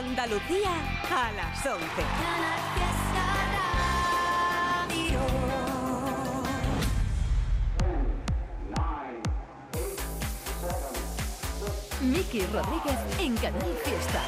Andalucía a las 11. Miki Rodríguez en Canal Fiesta.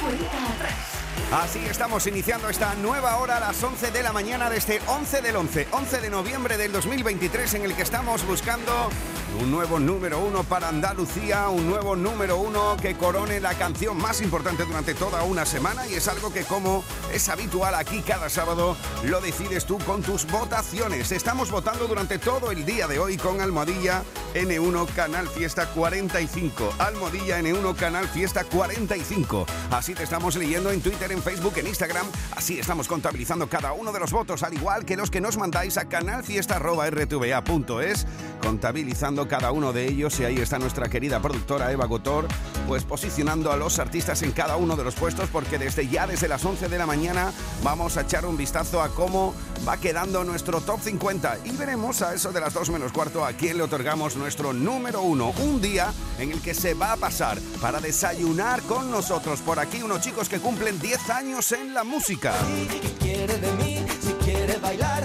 Cuenta atrás. Así estamos iniciando esta nueva hora a las 11 de la mañana de este 11 del 11, 11 de noviembre del 2023 en el que estamos buscando un nuevo número uno para Andalucía, un nuevo número uno que corone la canción más importante durante toda una semana y es algo que como es habitual aquí cada sábado lo decides tú con tus votaciones. Estamos votando durante todo el día de hoy con Almohadilla N1 Canal Fiesta 45. Almohadilla N1 Canal Fiesta 45. Así te estamos leyendo en Twitter, en Facebook, en Instagram. Así estamos contabilizando cada uno de los votos, al igual que los que nos mandáis a canalfiesta.rtva.es, contabilizando cada uno de ellos. Y ahí está nuestra querida productora Eva Gotor, pues posicionando a los artistas en cada uno de los puestos, porque desde ya, desde las 11 de la mañana, vamos a echar un vistazo a cómo va quedando nuestro top 50 y veremos a eso de las 2 menos cuarto a quién le otorgamos nuestro número uno. Un día en el que se va a pasar para desayunar con nosotros por aquí unos chicos que cumplen 10 años en la música. ¿Qué quiere de mí? Quiere bailar,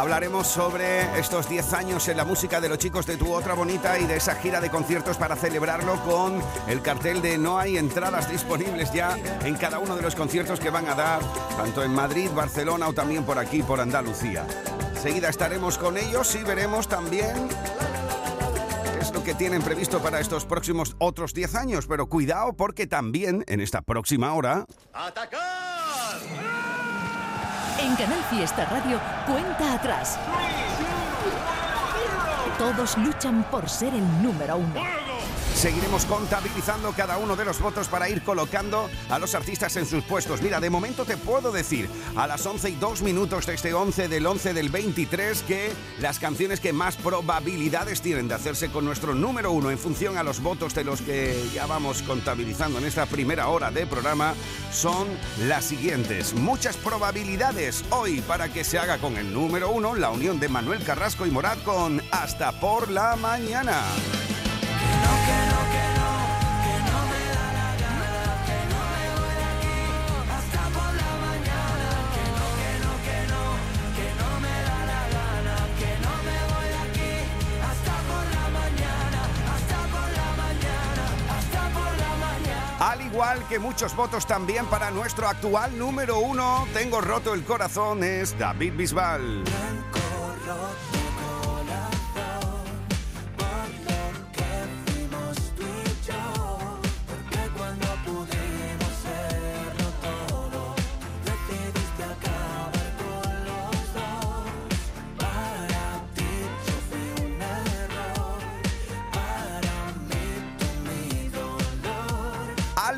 Hablaremos sobre estos 10 años en la música de los chicos de Tu Otra Bonita y de esa gira de conciertos para celebrarlo con el cartel de no hay entradas disponibles ya en cada uno de los conciertos que van a dar, tanto en Madrid, Barcelona o también por aquí, por Andalucía. Enseguida estaremos con ellos y veremos también es lo que tienen previsto para estos próximos otros 10 años, pero cuidado porque también en esta próxima hora... En Canal Fiesta Radio, cuenta atrás. Todos luchan por ser el número uno. Seguiremos contabilizando cada uno de los votos para ir colocando a los artistas en sus puestos. Mira, de momento te puedo decir a las 11 y 2 minutos de este 11 del 11 del 23 que las canciones que más probabilidades tienen de hacerse con nuestro número uno en función a los votos de los que ya vamos contabilizando en esta primera hora de programa son las siguientes. Muchas probabilidades hoy para que se haga con el número uno la unión de Manuel Carrasco y Morat con Hasta por la mañana. Al igual que muchos votos también para nuestro actual número uno, tengo roto el corazón, es David Bisbal.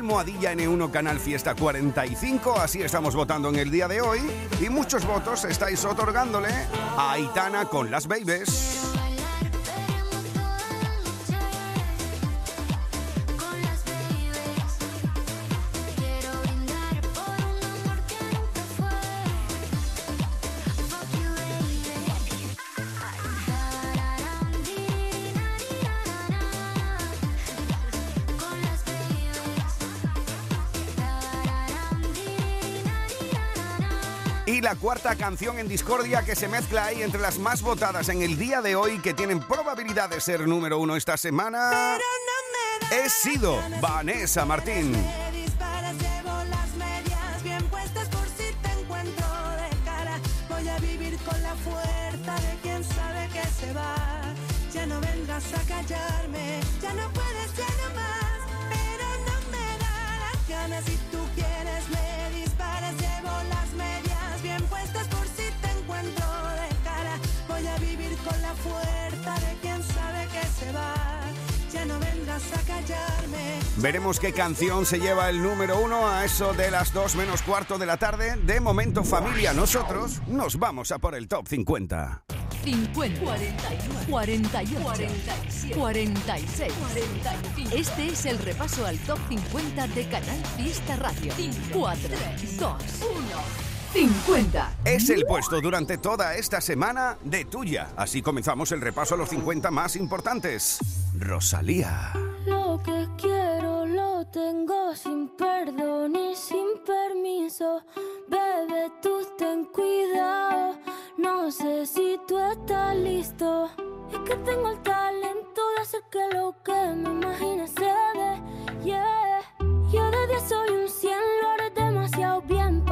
Almohadilla N1 Canal Fiesta 45, así estamos votando en el día de hoy y muchos votos estáis otorgándole a Aitana con las Babies. Y la cuarta canción en discordia que se mezcla ahí entre las más votadas en el día de hoy que tienen probabilidad de ser número uno esta semana es sido Vanessa Martín. Veremos qué canción se lleva el número uno a eso de las dos menos cuarto de la tarde. De momento, familia, nosotros nos vamos a por el top 50. 50, 41, 48, 47, 46, 45. Este es el repaso al top 50 de Canal Fiesta Radio. 4, 2, 1, 50. Es el puesto durante toda esta semana de tuya. Así comenzamos el repaso a los 50 más importantes. Rosalía. Tengo sin perdón y sin permiso. Bebé, tú ten cuidado. No sé si tú estás listo. Es que tengo el talento de hacer que lo que me imagine se dé. Yeah. Yo de 10 soy un 100, lo haré demasiado bien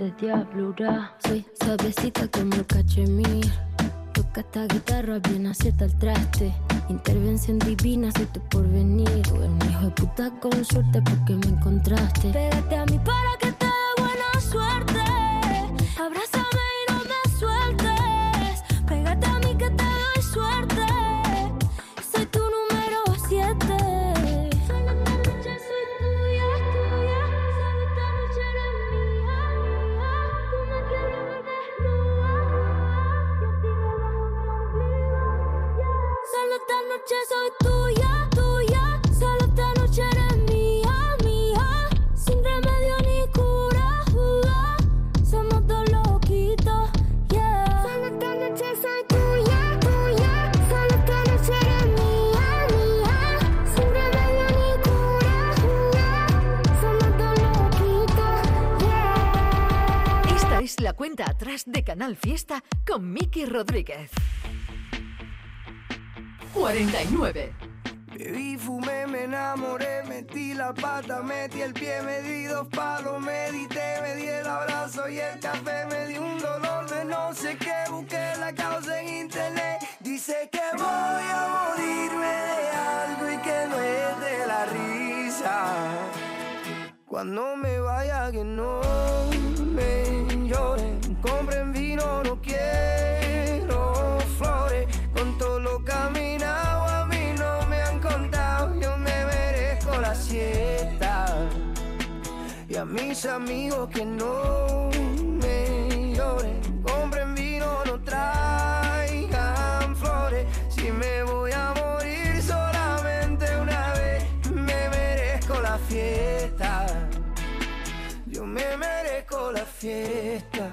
de diablura. De Canal Fiesta con Miki Rodríguez. 49. Bebí, fumé, me enamoré, metí la pata, metí el pie, me di dos palos, medité, me di el abrazo y el café, me di un dolor de no sé qué, busqué la causa en internet, dice que voy a morirme de algo y que no es de la risa. Cuando me vaya que no me lloren, compren vino, no quiero flores, con todo lo caminado a mí no me han contado, yo me merezco la siesta. Y a mis amigos que no me lloren, compren vino, no traigan flores, si me voy a morir solamente una vez, me merezco la fiesta. Yo me merezco la fiesta.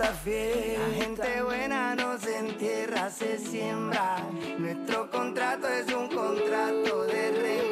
fiesta. La gente buena no se entierra, se siembra. Nuestro contrato es un contrato de renta.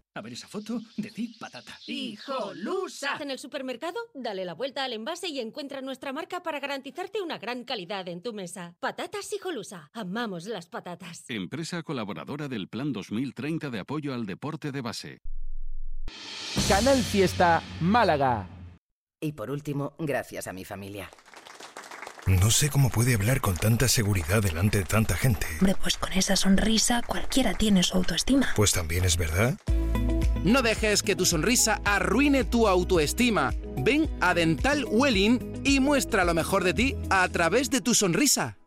A ver esa foto, decid patata. ¡Hijolusa! En el supermercado, dale la vuelta al envase y encuentra nuestra marca para garantizarte una gran calidad en tu mesa. Patatas Hijolusa. Amamos las patatas. Empresa colaboradora del Plan 2030 de apoyo al deporte de base. Canal Fiesta Málaga. Y por último, gracias a mi familia. No sé cómo puede hablar con tanta seguridad delante de tanta gente. Hombre, pues con esa sonrisa cualquiera tiene su autoestima. Pues también es verdad. No dejes que tu sonrisa arruine tu autoestima. Ven a Dental Welling y muestra lo mejor de ti a través de tu sonrisa.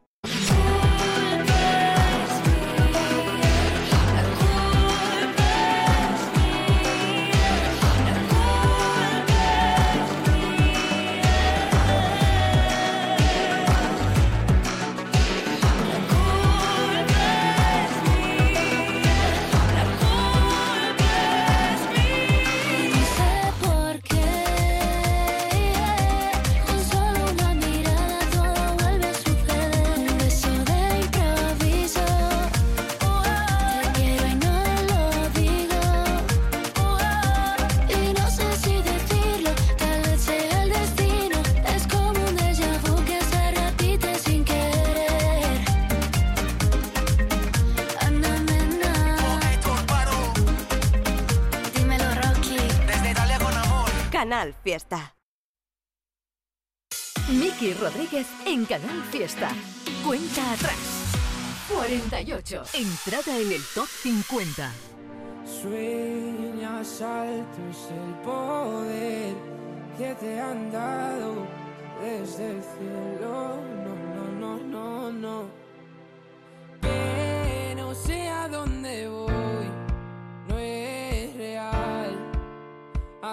Fiesta. Miki Rodríguez en Canal Fiesta. Cuenta atrás. 48. Entrada en el top 50. Sueñas alto es el poder que te han dado desde el cielo. No, no, no, no, no. No sé a dónde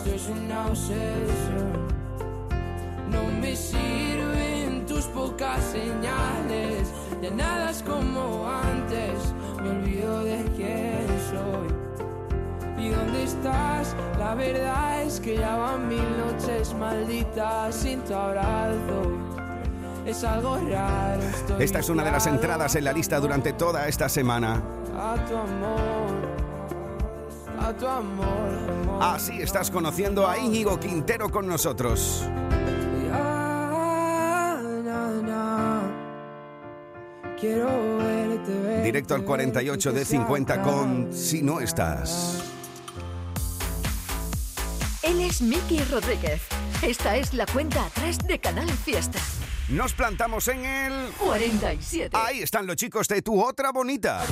esto es una obsesión. No me sirven tus pocas señales, ya nada es como antes, me olvido de quién soy. ¿Y dónde estás? La verdad es que ya van mil noches malditas sin tu abrazo. Es algo raro. estoy Esta es una de las entradas en la lista durante toda esta semana. A tu amor, a tu amor. Así estás conociendo a Íñigo Quintero con nosotros. Quiero verte, verte, Directo al 48 de verte, que 50 sea con. Si no estás. Él es Miki Rodríguez. Esta es la cuenta atrás de Canal Fiesta. Nos plantamos en el 47. Ahí están los chicos de tu otra bonita.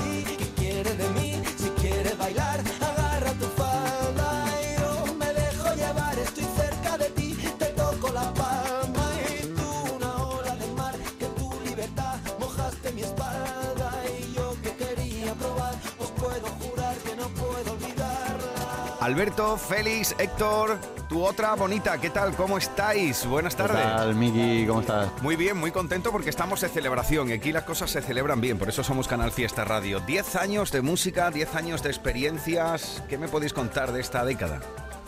Alberto, Félix, Héctor, tu otra bonita. ¿Qué tal? ¿Cómo estáis? Buenas ¿Qué tardes. tal, Miki? ¿Cómo estás? Muy bien, muy contento porque estamos de celebración. y Aquí las cosas se celebran bien, por eso somos Canal Fiesta Radio. 10 años de música, 10 años de experiencias. ¿Qué me podéis contar de esta década?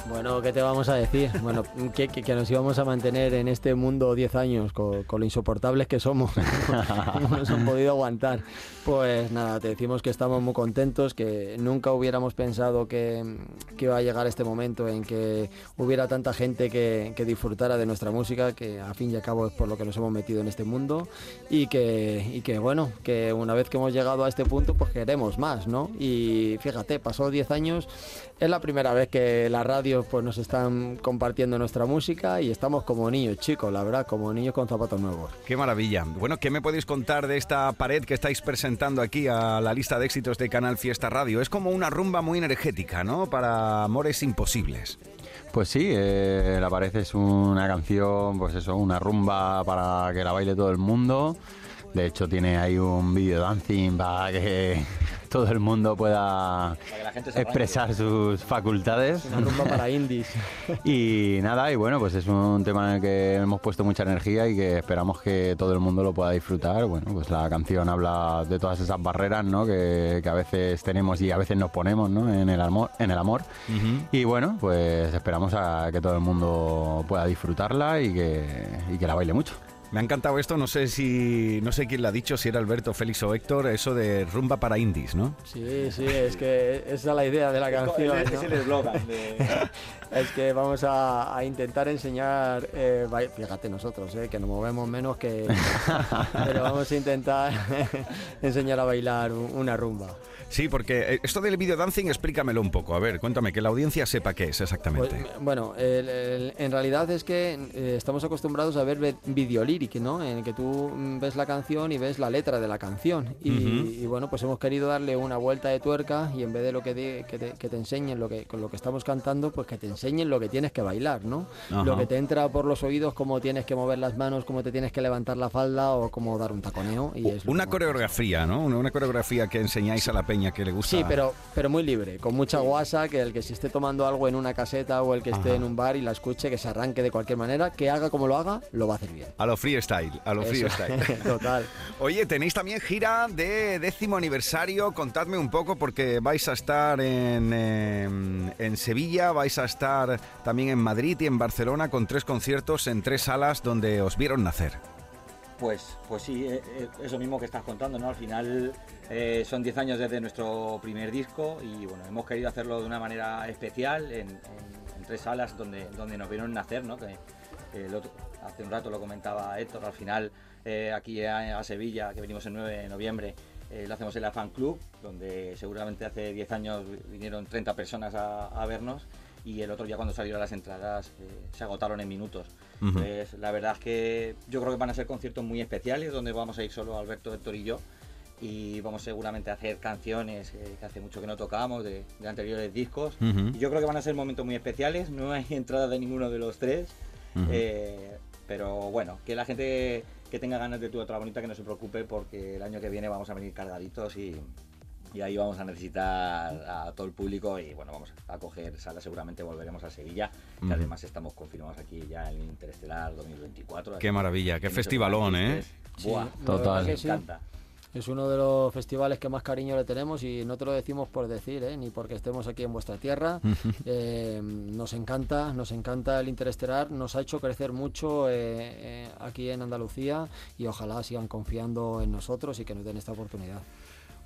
Bueno, ¿qué te vamos a decir? Bueno, que, que- que nos íbamos a mantener en este mundo 10 años con, con lo insoportables que somos. ¿Cómo nos han podido aguantar? Pues nada, te decimos que estamos muy contentos, que nunca hubiéramos pensado que, que iba a llegar este momento en que hubiera tanta gente que, que disfrutara de nuestra música, que a fin y a cabo es por lo que nos hemos metido en este mundo y que, y que bueno, que una vez que hemos llegado a este punto, pues queremos más, ¿no? Y fíjate, pasó 10 años, es la primera vez que las radios pues nos están compartiendo nuestra música y estamos como niños chicos, la verdad, como niños con zapatos nuevos. Qué maravilla. Bueno, ¿qué me podéis contar de esta pared que estáis presentando aquí a la lista de éxitos de Canal Fiesta Radio? Es como una rumba muy energética, ¿no? Para amores imposibles. Pues sí, eh, La Pared es una canción, pues eso, una rumba para que la baile todo el mundo. De hecho, tiene ahí un video dancing para que todo el mundo pueda expresar sus facultades. Una rumba para indies. Y nada, y bueno, pues es un tema en el que hemos puesto mucha energía y que esperamos que todo el mundo lo pueda disfrutar. Bueno, pues la canción habla de todas esas barreras, ¿no? Que, que a veces tenemos y a veces nos ponemos, ¿no? En el amor. En el amor. Y bueno, pues esperamos a que todo el mundo pueda disfrutarla y que, y que la baile mucho. Me ha encantado esto, no sé si no sé quién lo ha dicho, si era Alberto, Félix o Héctor, eso de rumba para indies, ¿no? Sí, sí, es que esa es la idea de la canción. es- ¿no? es el eslogan de- es que vamos a, a intentar enseñar, eh, fíjate nosotros, eh, que nos movemos menos que... pero vamos a intentar enseñar a bailar un- una rumba. Sí, porque eh, esto del video dancing, explícamelo un poco. A ver, cuéntame, que la audiencia sepa qué es exactamente. Pues, bueno, el- el- en realidad es que eh, estamos acostumbrados a ver ve- videolíric, ¿no? En el que tú mm, ves la canción y ves la letra de la canción. Y, Ujú. y bueno, pues hemos querido darle una vuelta de tuerca y en vez de lo que, di- que, te, que te enseñen lo que, con lo que estamos cantando, pues que te enseñen lo que tienes que bailar, ¿no? Ajá. Lo que te entra por los oídos, cómo tienes que mover las manos, cómo te tienes que levantar la falda o cómo dar un taconeo. Y es lo Una coreografía, ¿no? Una, una coreografía que enseñáis a la peña que le gusta. Sí, pero, pero muy libre, con mucha guasa, que el que se esté tomando algo en una caseta o el que esté Ajá. en un bar y la escuche, que se arranque de cualquier manera, que haga como lo haga, lo va a hacer bien. A lo freestyle, a lo Eso, freestyle. Total. Oye, tenéis también gira de décimo aniversario. Contadme un poco porque vais a estar en, em, en Sevilla, vais a estar también en Madrid y en Barcelona con tres conciertos en tres salas donde os vieron nacer. Pues, pues sí, eh, eh, eso mismo que estás contando, ¿no? Al final eh, son 10 años desde nuestro primer disco y bueno, hemos querido hacerlo de una manera especial en, en- en tres salas donde, donde nos vieron nacer, ¿no? Que el otro- hace un rato lo comentaba Héctor, al final eh, aquí a, a Sevilla, que venimos el 9 de noviembre, eh, lo hacemos en la Fan Club, donde seguramente hace 10 años vinieron 30 personas a, a vernos y el otro día cuando salieron las entradas eh, se agotaron en minutos. Pues la verdad es que yo creo que van a ser conciertos muy especiales donde vamos a ir solo Alberto, Héctor y yo y vamos seguramente a hacer canciones eh, que hace mucho que no tocamos de, de anteriores discos. Y yo creo que van a ser momentos muy especiales, no hay entrada de ninguno de los tres, eh, pero bueno, que la gente que tenga ganas de tu otra bonita que no se preocupe porque el año que viene vamos a venir cargaditos y, y ahí vamos a necesitar a todo el público y bueno, vamos a coger sala, seguramente volveremos a Sevilla, que además estamos confirmados aquí ya en Interestelar 2024. Qué maravilla, qué festivalón, ¿eh? Buah, Sí, Total. me encanta. Es uno de los festivales que más cariño le tenemos y no te lo decimos por decir, ¿eh? ni porque estemos aquí en vuestra tierra. Eh, nos encanta, nos encanta el Interestelar, nos ha hecho crecer mucho eh, eh, aquí en Andalucía y ojalá sigan confiando en nosotros y que nos den esta oportunidad.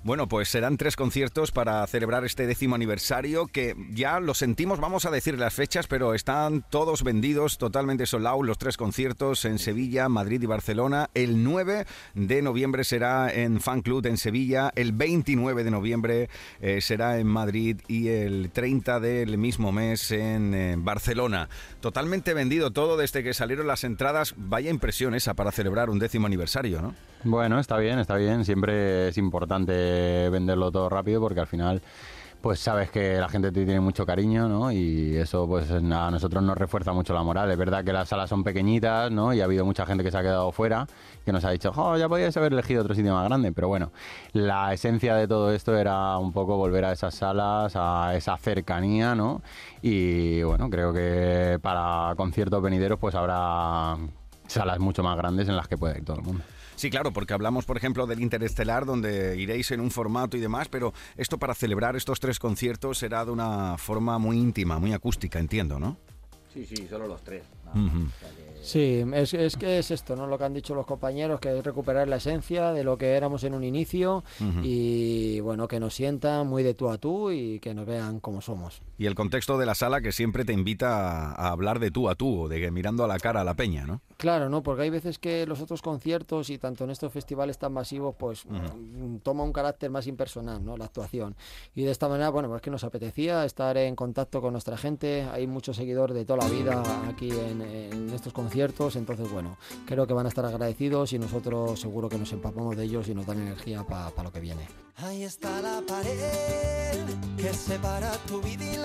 Bueno, pues serán tres conciertos para celebrar este décimo aniversario que ya lo sentimos, vamos a decir las fechas, pero están todos vendidos, totalmente sold out, los tres conciertos en Sevilla, Madrid y Barcelona. El 9 de noviembre será en Fan Club en Sevilla, el 29 de noviembre eh, será en Madrid y el 30 del mismo mes en eh, Barcelona. Totalmente vendido todo desde que salieron las entradas. Vaya impresión esa para celebrar un décimo aniversario, ¿no? Bueno, está bien, está bien. Siempre es importante venderlo todo rápido porque al final, pues sabes que la gente te tiene mucho cariño, ¿no? Y eso, pues a nosotros nos refuerza mucho la moral. Es verdad que las salas son pequeñitas, ¿no? Y ha habido mucha gente que se ha quedado fuera, que nos ha dicho, oh, ya podíais haber elegido otro sitio más grande. Pero bueno, la esencia de todo esto era un poco volver a esas salas, a esa cercanía, ¿no? Y bueno, creo que para conciertos venideros, pues habrá salas mucho más grandes en las que pueda ir todo el mundo. Sí, claro, porque hablamos, por ejemplo, del Interestelar, donde iréis en un formato y demás, pero esto para celebrar estos tres conciertos será de una forma muy íntima, muy acústica, entiendo, ¿no? Sí, sí, solo los tres. Sí, es, es que es esto, ¿no? Lo que han dicho los compañeros, que es recuperar la esencia de lo que éramos en un inicio y bueno, que nos sientan muy de tú a tú y que nos vean como somos. Y el contexto de la sala que siempre te invita a, hablar de tú a tú, o de que mirando a la cara a la peña, ¿no? Claro, ¿no? Porque hay veces que los otros conciertos y tanto en estos festivales tan masivos, pues Ujú. mm, toma un carácter más impersonal, ¿no? La actuación. Y de esta manera, bueno, pues que nos apetecía estar en contacto con nuestra gente. Hay muchos seguidores de toda la vida aquí en, en estos conciertos, entonces, bueno, creo que van a estar agradecidos y nosotros seguro que nos empapamos de ellos y nos dan energía para lo que viene. Ahí está la pared que separa tu vida y la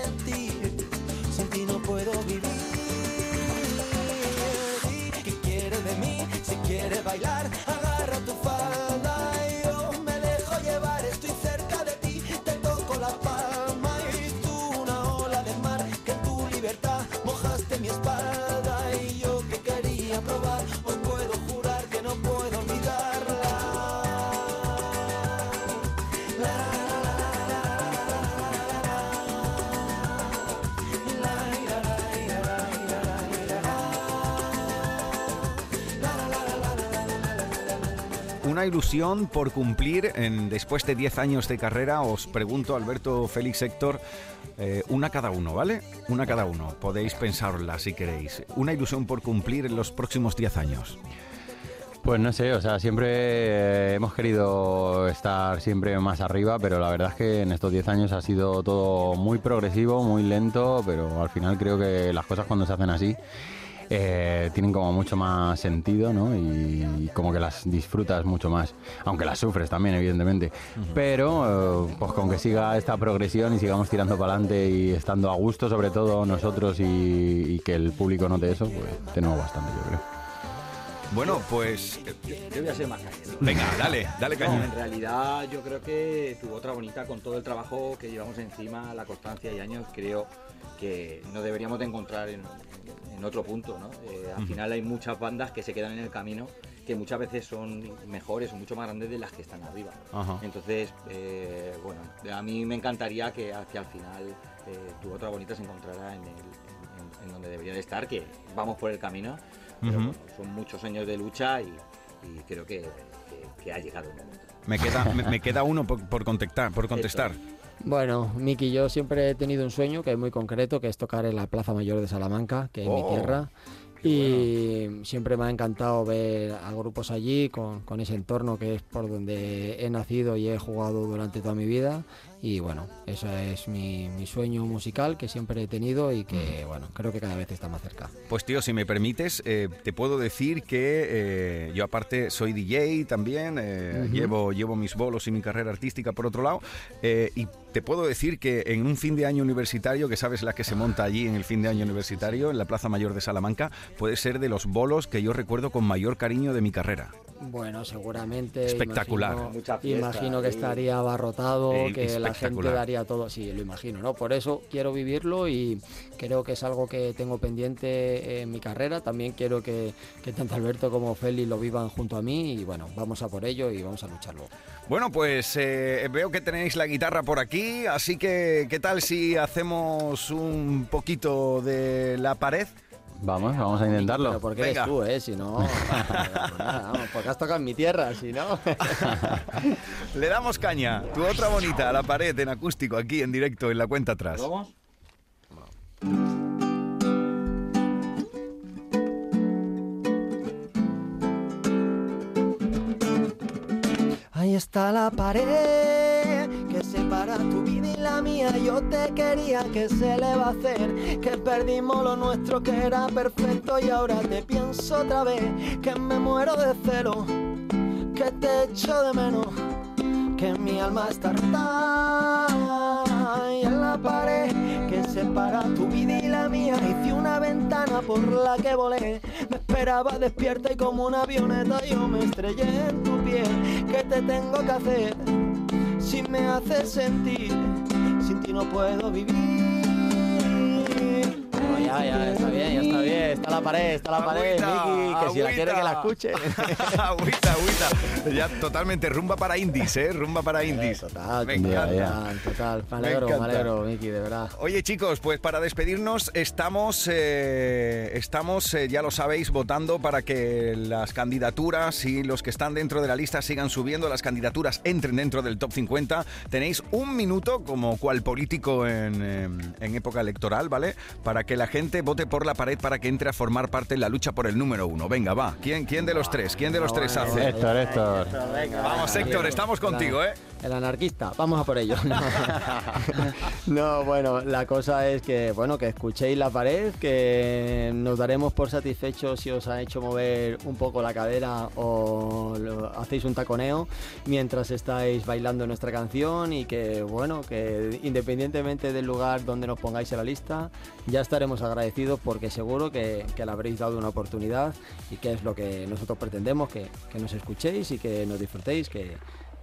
sentir, sin ti no puedo vivir. ¿Qué quieres de mí? Si quieres bailar, ilusión por cumplir en, después de 10 años de carrera. Os pregunto, Alberto, Félix, Héctor, eh, una cada uno, ¿vale? Una cada uno. Podéis pensarla si queréis. Una ilusión por cumplir en los próximos 10 años. Pues no sé, o sea, siempre eh, hemos querido estar siempre más arriba, pero la verdad es que en estos 10 años ha sido todo muy progresivo, muy lento, pero al final creo que las cosas cuando se hacen así eh, tienen como mucho más sentido, ¿no? Y, como que las disfrutas mucho más, aunque las sufres también, evidentemente. Pero, eh, pues con que siga esta progresión y sigamos tirando para adelante y estando a gusto, sobre todo nosotros, y, y que el público note eso, pues tenemos bastante, yo creo. Bueno, pues... Yo voy a ser más. Venga, dale, dale No, cañón. en realidad yo creo que tu otra bonita con todo el trabajo que llevamos encima, la constancia y años, creo que nos deberíamos de encontrar en, en otro punto, ¿no? Eh, al final hay muchas bandas que se quedan en el camino que muchas veces son mejores o mucho más grandes de las que están arriba. Ajá. Entonces, eh, bueno, a mí me encantaría que hacia el final eh, tu otra bonita se encontrara en, el- en- en- en donde debería de estar, que vamos por el camino, pero bueno, son muchos años de lucha y, y creo que, que- que ha llegado el momento. Me queda, me, me queda uno por, por contactar, por contestar. Bueno, Miki, yo siempre he tenido un sueño que es muy concreto, que es tocar en la Plaza Mayor de Salamanca, que es mi Oh. tierra. y siempre me ha encantado ver a grupos allí con, con ese entorno que es por donde he nacido y he jugado durante toda mi vida y bueno, ese es mi, mi sueño musical que siempre he tenido y que bueno, creo que cada vez está más cerca. Pues tío, si me permites, eh, te puedo decir que eh, yo aparte soy DJ también, eh, Ujú. llevo, llevo mis bolos y mi carrera artística por otro lado, eh, y te puedo decir que en un fin de año universitario, que sabes la que se monta allí en el fin de año universitario, en la Plaza Mayor de Salamanca, puede ser de los bolos que yo recuerdo con mayor cariño de mi carrera. Bueno, seguramente. Espectacular. Imagino, Mucha fiesta, imagino que estaría abarrotado, Eh, que la gente daría todo. Sí, lo imagino, ¿no? Por eso quiero vivirlo y creo que es algo que tengo pendiente en mi carrera. También quiero que, que tanto Alberto como Félix lo vivan junto a mí y bueno, vamos a por ello y vamos a lucharlo. Bueno, pues eh, veo que tenéis la guitarra por aquí, así que ¿qué tal si hacemos un poquito de la pared? Vamos, vamos a intentarlo. Pero porque Venga. eres tú, ¿eh? Si no, pues nada, vamos, porque has tocado en mi tierra, si no. Le damos caña. Tu otra bonita, la pared en acústico, aquí en directo, en la cuenta atrás. ¿Vamos? Ahí está la pared separa tu vida y la mía. Yo te quería, que se le va a hacer? Que perdimos lo nuestro que era perfecto y ahora te pienso otra vez. Que me muero de celo, que te echo de menos. Que mi alma está harta y en la pared que separa tu vida y la mía hice una ventana por la que volé. Me esperaba despierta y como una avioneta yo me estrellé en tu piel. ¿Qué te tengo que hacer si me haces sentir? Sin ti no puedo vivir. Ya, ya, está bien, ya está bien. Está la pared, está la pared, Agüita, Miki, que si la quiere que la escuche. agüita, agüita. Ya totalmente rumba para indies, ¿eh? Rumba para indies. Total, Me total, encanta. total. Me Me alegro, me, encanta. alegro, Miki, de verdad. Oye chicos, pues para despedirnos estamos, eh, estamos eh, ya lo sabéis, votando para que las candidaturas y los que están dentro de la lista sigan subiendo, las candidaturas entren dentro del top 50. Tenéis un minuto como cual político en, eh, en época electoral, ¿vale? Para que la gente vote por la pared para que entre a formar parte en la lucha por el número uno. Venga, va. ¿Quién, quién de los tres? ¿Quién de los tres hace? Héctor, Héctor. Vamos, Héctor, estamos contigo, ¿eh? El anarquista, vamos a por ello. No. No, bueno, la cosa es que, bueno, que escuchéis la pared, que nos daremos por satisfechos si os ha hecho mover un poco la cadera o lo- hacéis un taconeo mientras estáis bailando nuestra canción y que, bueno, que independientemente del lugar donde nos pongáis en la lista, ya estaremos agradecidos porque seguro que, que le habréis dado una oportunidad y que es lo que nosotros pretendemos, que, que nos escuchéis y que nos disfrutéis, que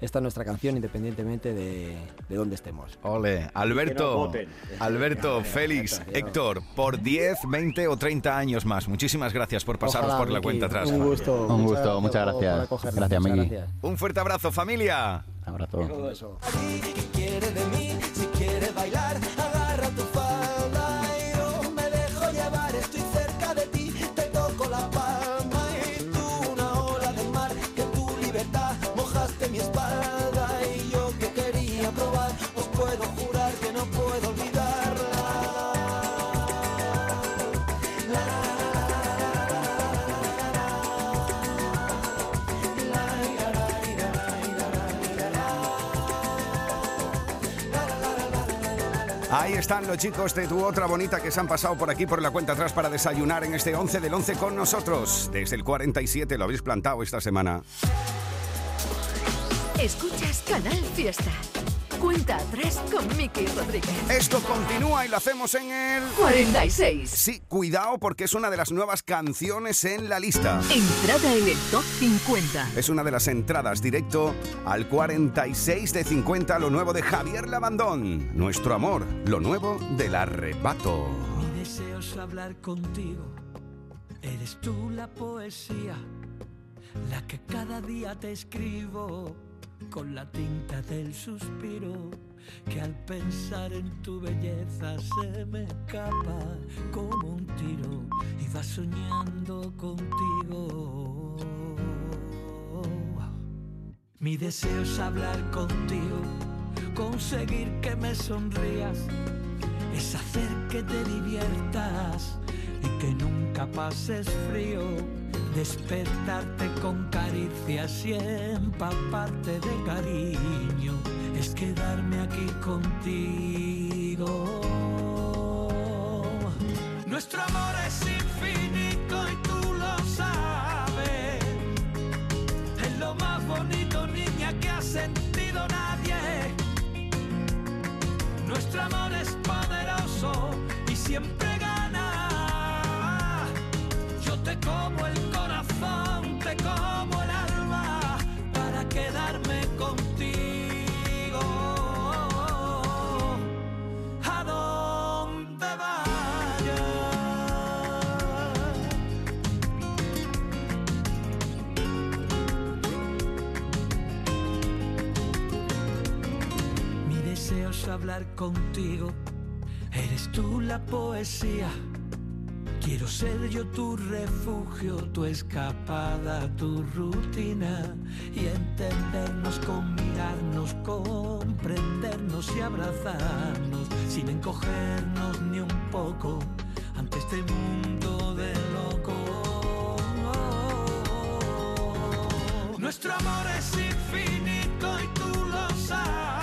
esta es nuestra canción independientemente de, de dónde estemos. Ole, Alberto. Alberto, Félix, Héctor, por 10, 20 o 30 años más. Muchísimas gracias por pasaros Ojalá, por la Miki, cuenta atrás. Un gusto. Un gusto, muchas gracias. Gracias, Miki. Un fuerte abrazo, familia. Abrazo. Están los chicos de tu otra bonita que se han pasado por aquí por la cuenta atrás para desayunar en este 11 del 11 con nosotros. Desde el 47 lo habéis plantado esta semana. Escuchas Canal Fiesta. Cuenta atrás con Miki Rodríguez. Esto continúa y lo hacemos en el 46. Sí, cuidado porque es una de las nuevas canciones en la lista. Entrada en el top 50. Es una de las entradas directo al 46 de 50, lo nuevo de Javier Labandón. Nuestro amor, lo nuevo del arrebato. Mi deseo es hablar contigo. Eres tú la poesía, la que cada día te escribo con la tinta del suspiro que al pensar en tu belleza se me escapa como un tiro y va soñando contigo. Mi deseo es hablar contigo, conseguir que me sonrías, es hacer que te diviertas, y que nunca pases frío. Despertarte con caricias y empaparte de cariño es quedarme aquí contigo. Nuestro amor es infinito contigo. Eres tú la poesía. Quiero ser yo tu refugio, tu escapada, tu rutina y entendernos con mirarnos, comprendernos y abrazarnos sin encogernos ni un poco ante este mundo de locos. Nuestro amor es infinito y tú lo sabes.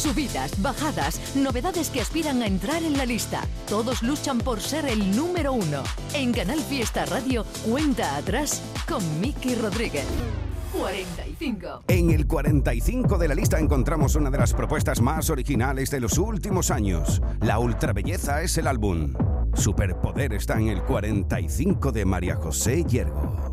Subidas, bajadas, novedades que aspiran a entrar en la lista. Todos luchan por ser el número uno. En Canal Fiesta Radio, cuenta atrás con Miki Rodríguez. 45. En el 45 de la lista encontramos una de las propuestas más originales de los últimos años. La ultrabelleza es el álbum. Superpoder está en el 45 de María José Yergo.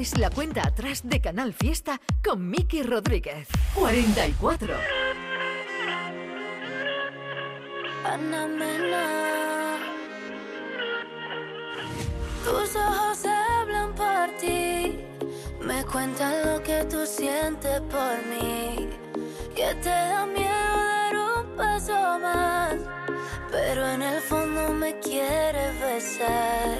Es la cuenta atrás de Canal Fiesta con Miki Rodríguez. 44. Ana Mena. Tus ojos hablan por ti, me cuentan lo que tú sientes por mí, que te da miedo dar un paso más, pero en el fondo me quieres besar.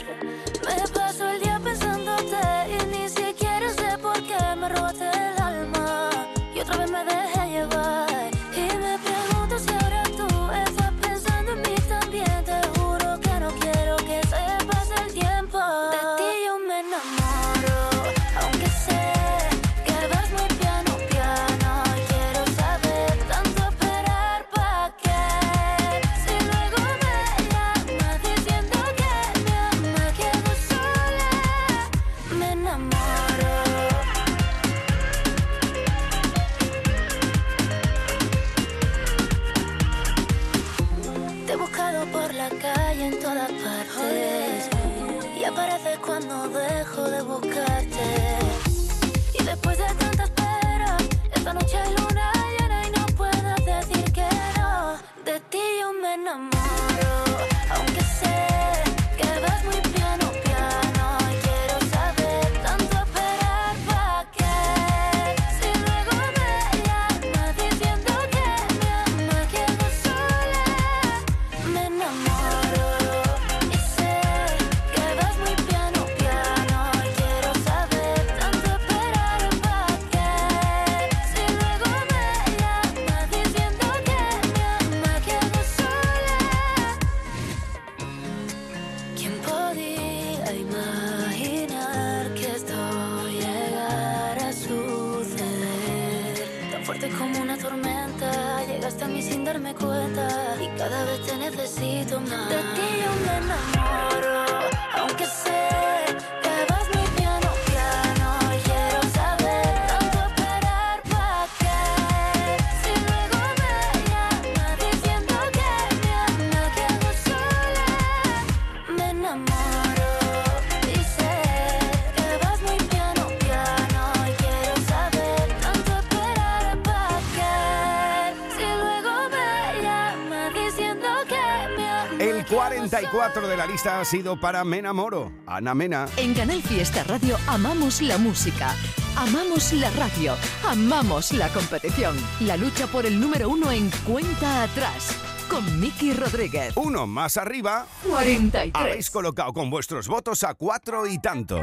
44 de la lista ha sido para Me Enamoro, Ana Mena. En Canal Fiesta Radio amamos la música, amamos la radio, amamos la competición. La lucha por el número uno en cuenta atrás con Miki Rodríguez. Uno más arriba. 43. Habéis colocado con vuestros votos a cuatro y tanto.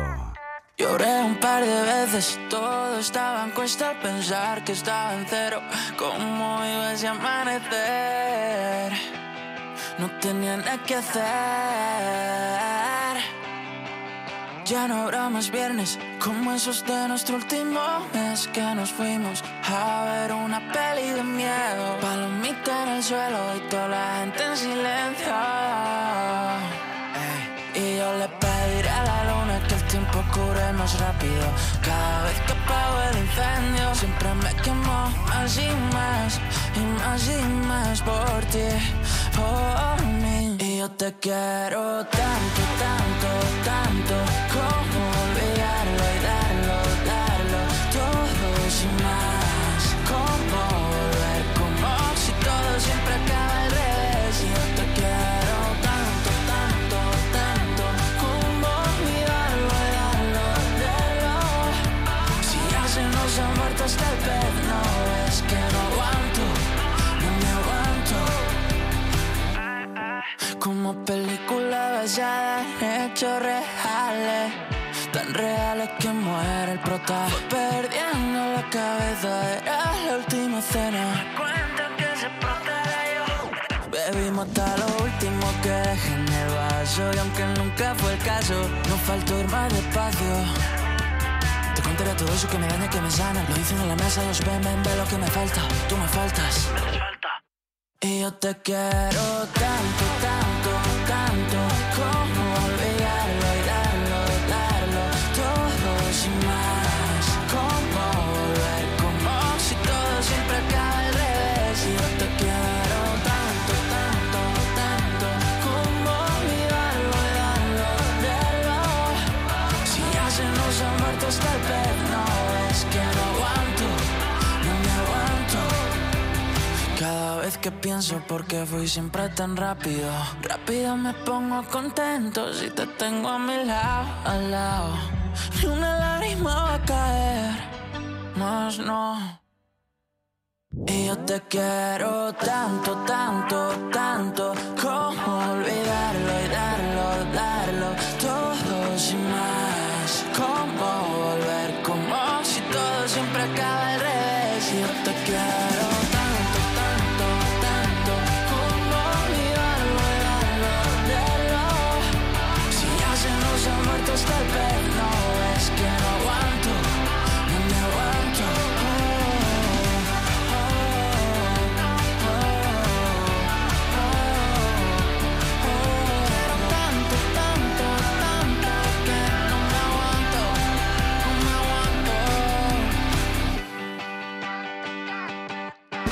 Lloré un par de veces, todo estaba en cuesta al pensar que estaba en cero. ¿Cómo iba ese amanecer? No tenía nada que hacer. Ya no habrá más viernes como esos de nuestro último mes que nos fuimos a ver una peli de miedo. Palomita en el suelo y toda la gente en silencio. Y yo le más rápido. Cada vez que apago el incendio, siempre me quemo más y más, y más y más por ti, por mí. Y yo te quiero tanto, tanto, tanto, como no es que no aguanto, no me aguanto. Como película basada en hechos reales, tan reales que muere el prota. Perdiendo la cabeza, era la última cena. Cuentan que se yo. Bebimos hasta lo último que dejé en el vaso y aunque nunca fue el caso, nos faltó ir más despacio. Todo eso que me daña, que me sana. Lo dicen en la mesa, los ven, ven, ve lo que me falta. Tú me faltas. Y yo te quiero tanto, tanto que pienso por qué fui siempre tan rápido. Rápido me pongo contento si te tengo a mi lado, al lado. Y una lágrima va a caer, más no. Y yo te quiero tanto, tanto, tanto.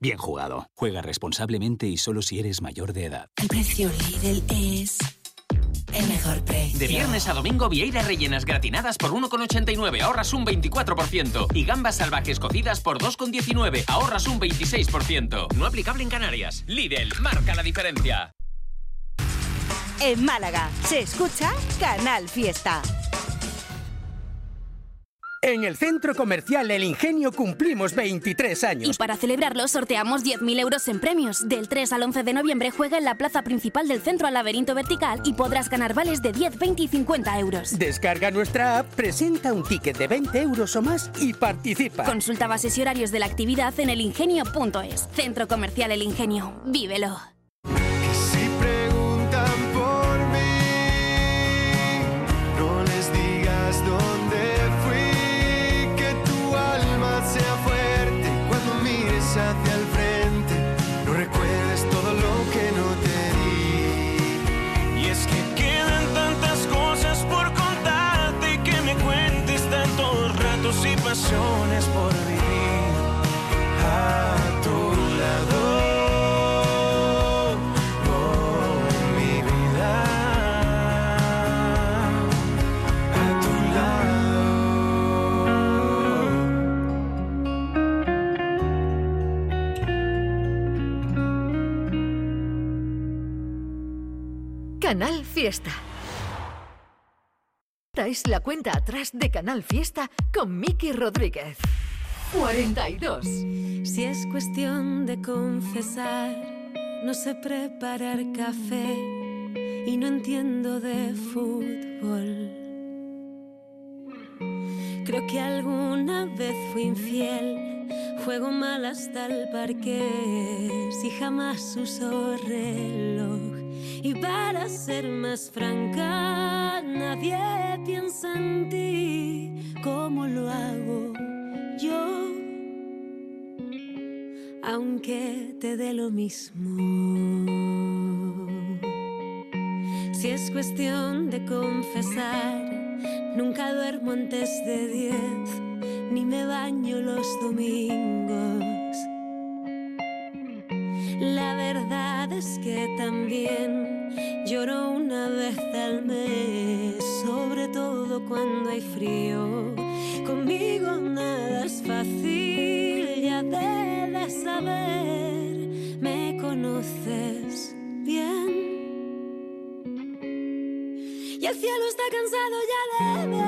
bien jugado. Juega responsablemente y solo si eres mayor de edad. El precio Lidl es el mejor precio. De viernes a domingo, vieiras rellenas gratinadas por 1,89, ahorras un 24%. Y gambas salvajes cocidas por 2,19, ahorras un 26%. No aplicable en Canarias. Lidl, marca la diferencia. En Málaga, se escucha Canal Fiesta. En el Centro Comercial El Ingenio cumplimos 23 años. Y para celebrarlo sorteamos 10.000 euros en premios. Del 3 al 11 de noviembre juega en la plaza principal del centro al laberinto vertical y podrás ganar vales de 10, 20 y 50 euros. Descarga nuestra app, presenta un ticket de 20 euros o más y participa. Consulta bases y horarios de la actividad en elingenio.es. Centro Comercial El Ingenio. Vívelo. Canal Fiesta. Esta es la cuenta atrás de Canal Fiesta con Miki Rodríguez. 42. Si es cuestión de confesar, no sé preparar café y no entiendo de fútbol. Creo que alguna vez fui infiel, juego mal hasta el parque, si jamás uso reloj. Y para ser más franca, nadie piensa en ti como lo hago yo, aunque te dé lo mismo. Si es cuestión de confesar, nunca duermo antes de diez, ni me baño los domingos. Verdad es que también lloro una vez al mes, sobre todo cuando hay frío. Conmigo nada es fácil, ya debes saber, me conoces bien. Y el cielo está cansado ya de ver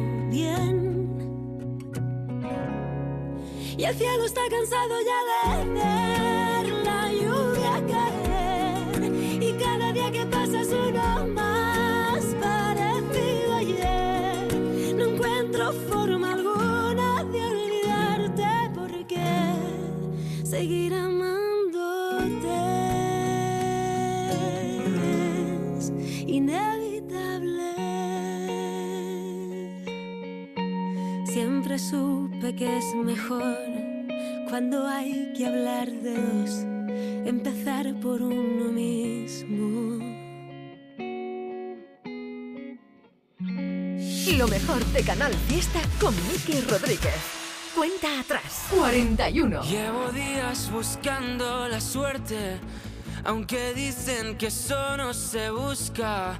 Y el cielo está cansado ya de que es mejor cuando hay que hablar de dos, empezar por uno mismo. Lo mejor de Canal Fiesta con Miki Rodríguez. Cuenta atrás. 41. Llevo días buscando la suerte, aunque dicen que eso no se busca.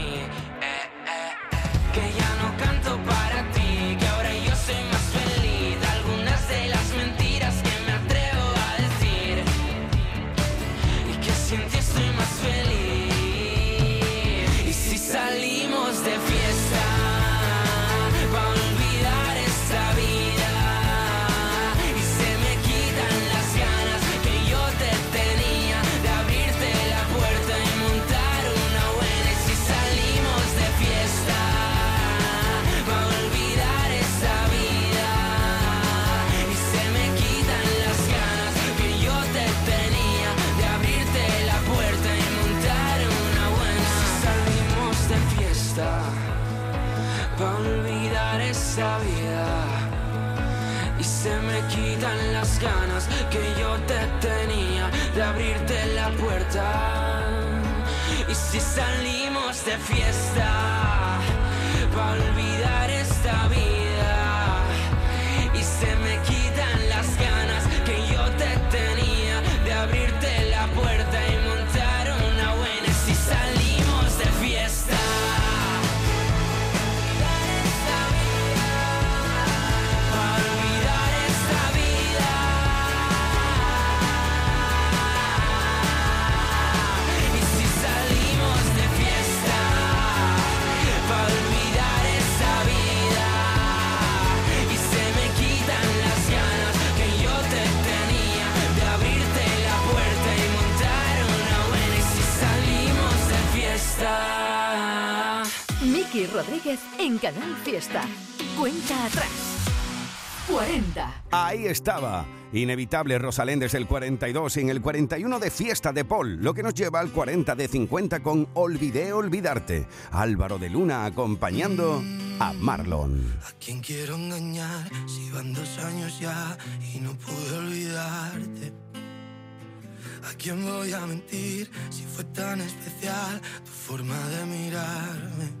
que yo te tenía de abrirte la puerta. Y si salimos de fiesta, Miki Rodríguez en Canal Fiesta. Cuenta atrás. 40. Ahí estaba. Inevitable Rosalén desde el 42 en el 41 de Fiesta de Paul, lo que nos lleva al 40 de 50 con Olvidé Olvidarte. Álvaro de Luna acompañando a Marlon. ¿Quién quiero engañar si van dos años ya y no pude olvidarte? ¿A quién voy a mentir si fue tan especial tu forma de mirarme?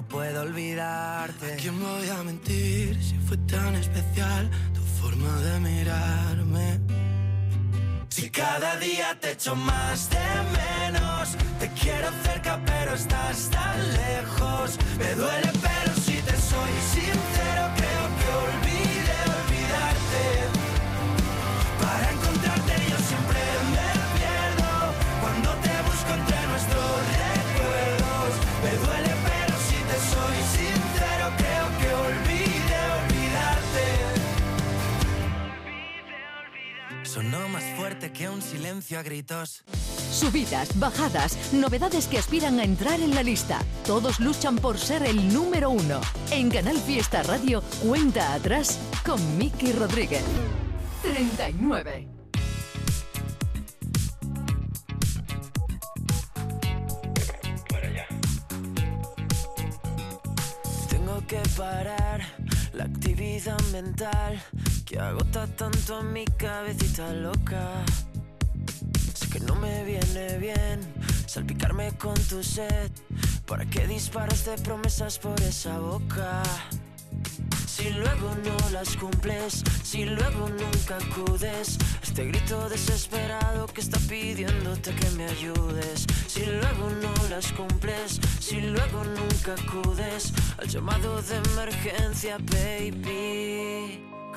no puedo olvidarte. ¿A quién voy a mentir si fue tan especial tu forma de mirarme? Si cada día te echo más de menos, te quiero cerca pero estás tan lejos. Me duele fuerte que un silencio a gritos. Subidas, bajadas, novedades que aspiran a entrar en la lista. Todos luchan por ser el número uno. En Canal Fiesta Radio, cuenta atrás con Miki Rodríguez. 39. Tengo que parar la actividad mental que agota tanto a mi cabecita loca. Sé que no me viene bien salpicarme con tu sed. ¿Para qué disparas de promesas por esa boca? Si luego no las cumples, si luego nunca acudes, este grito desesperado que está pidiéndote que me ayudes. Si luego no las cumples, si luego nunca acudes al llamado de emergencia, baby.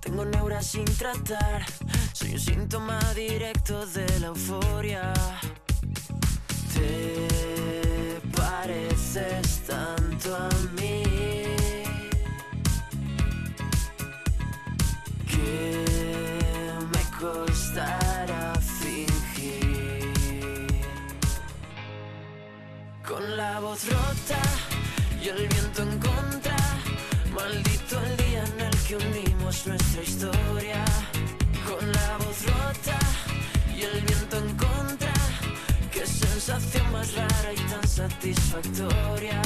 tengo neuras sin tratar. Soy un síntoma directo de la euforia. Te pareces tanto a mí. que me costará fingir. Con la voz rota y el viento en contra, maldito el día en el que nuestra historia. Con la voz rota y el viento en contra, qué sensación más rara y tan satisfactoria.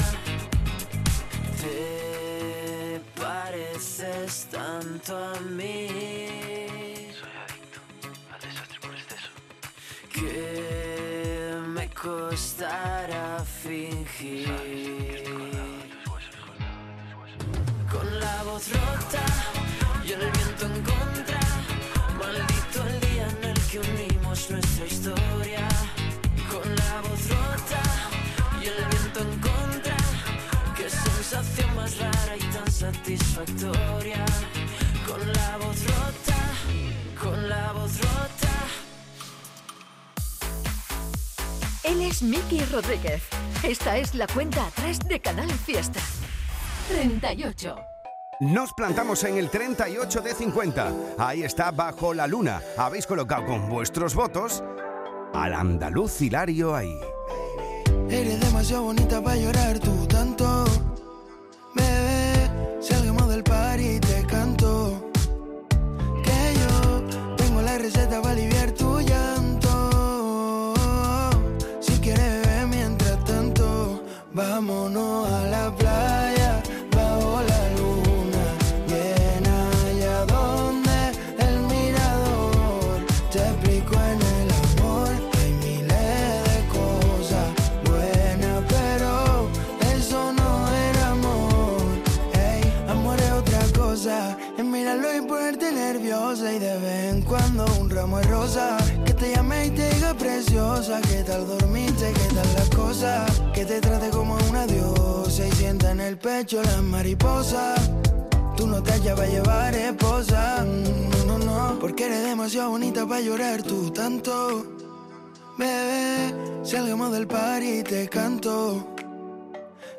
Te pareces tanto a mí. Soy adicto al desastre por exceso. Que me costará fingir. Con la voz rota satisfactoria. Con la voz rota, con la voz rota. Él es Miki Rodríguez. Esta es la cuenta atrás de Canal Fiesta. 38. Nos plantamos en el 38 de 50. Ahí está Bajo la Luna. Habéis colocado con vuestros votos al andaluz Hilario ahí. Eres demasiado bonita para llorar tú y de vez en cuando un ramo de rosa que te llame y te diga preciosa qué tal dormiste qué tal las cosas que te trate como una diosa y sienta en el pecho las mariposas Tú no te hallas para llevar esposa, mm, no, no, no, porque eres demasiado bonita para llorar tú tanto. Bebé, salgamos del party y te canto.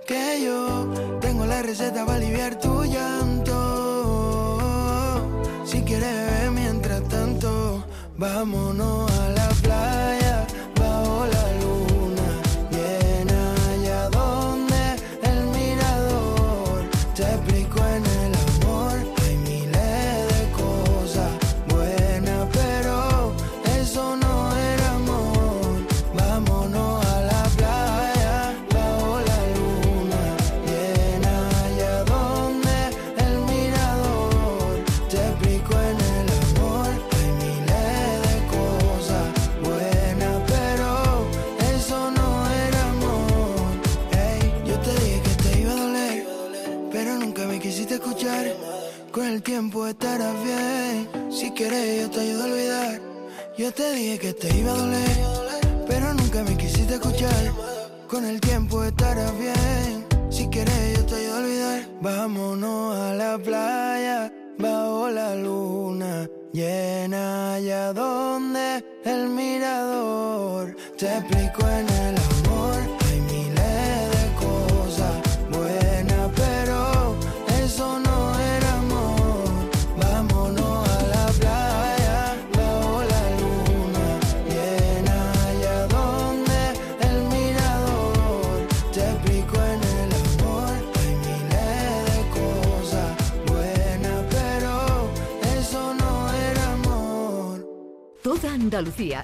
Que yo tengo la receta para aliviar tu llanto. Mientras tanto, vámonos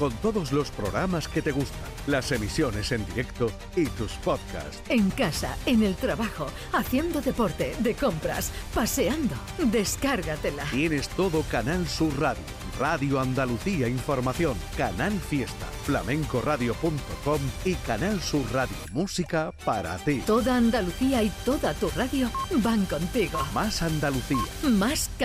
con todos los programas que te gustan, las emisiones en directo y tus podcasts. En casa, en el trabajo, haciendo deporte, de compras, paseando. Descárgatela. Tienes todo Canal Sur Radio, Radio Andalucía Información, Canal Fiesta, flamencoradio.com y Canal Sur Radio Música para ti. Toda Andalucía y toda tu radio van contigo. Más Andalucía. Más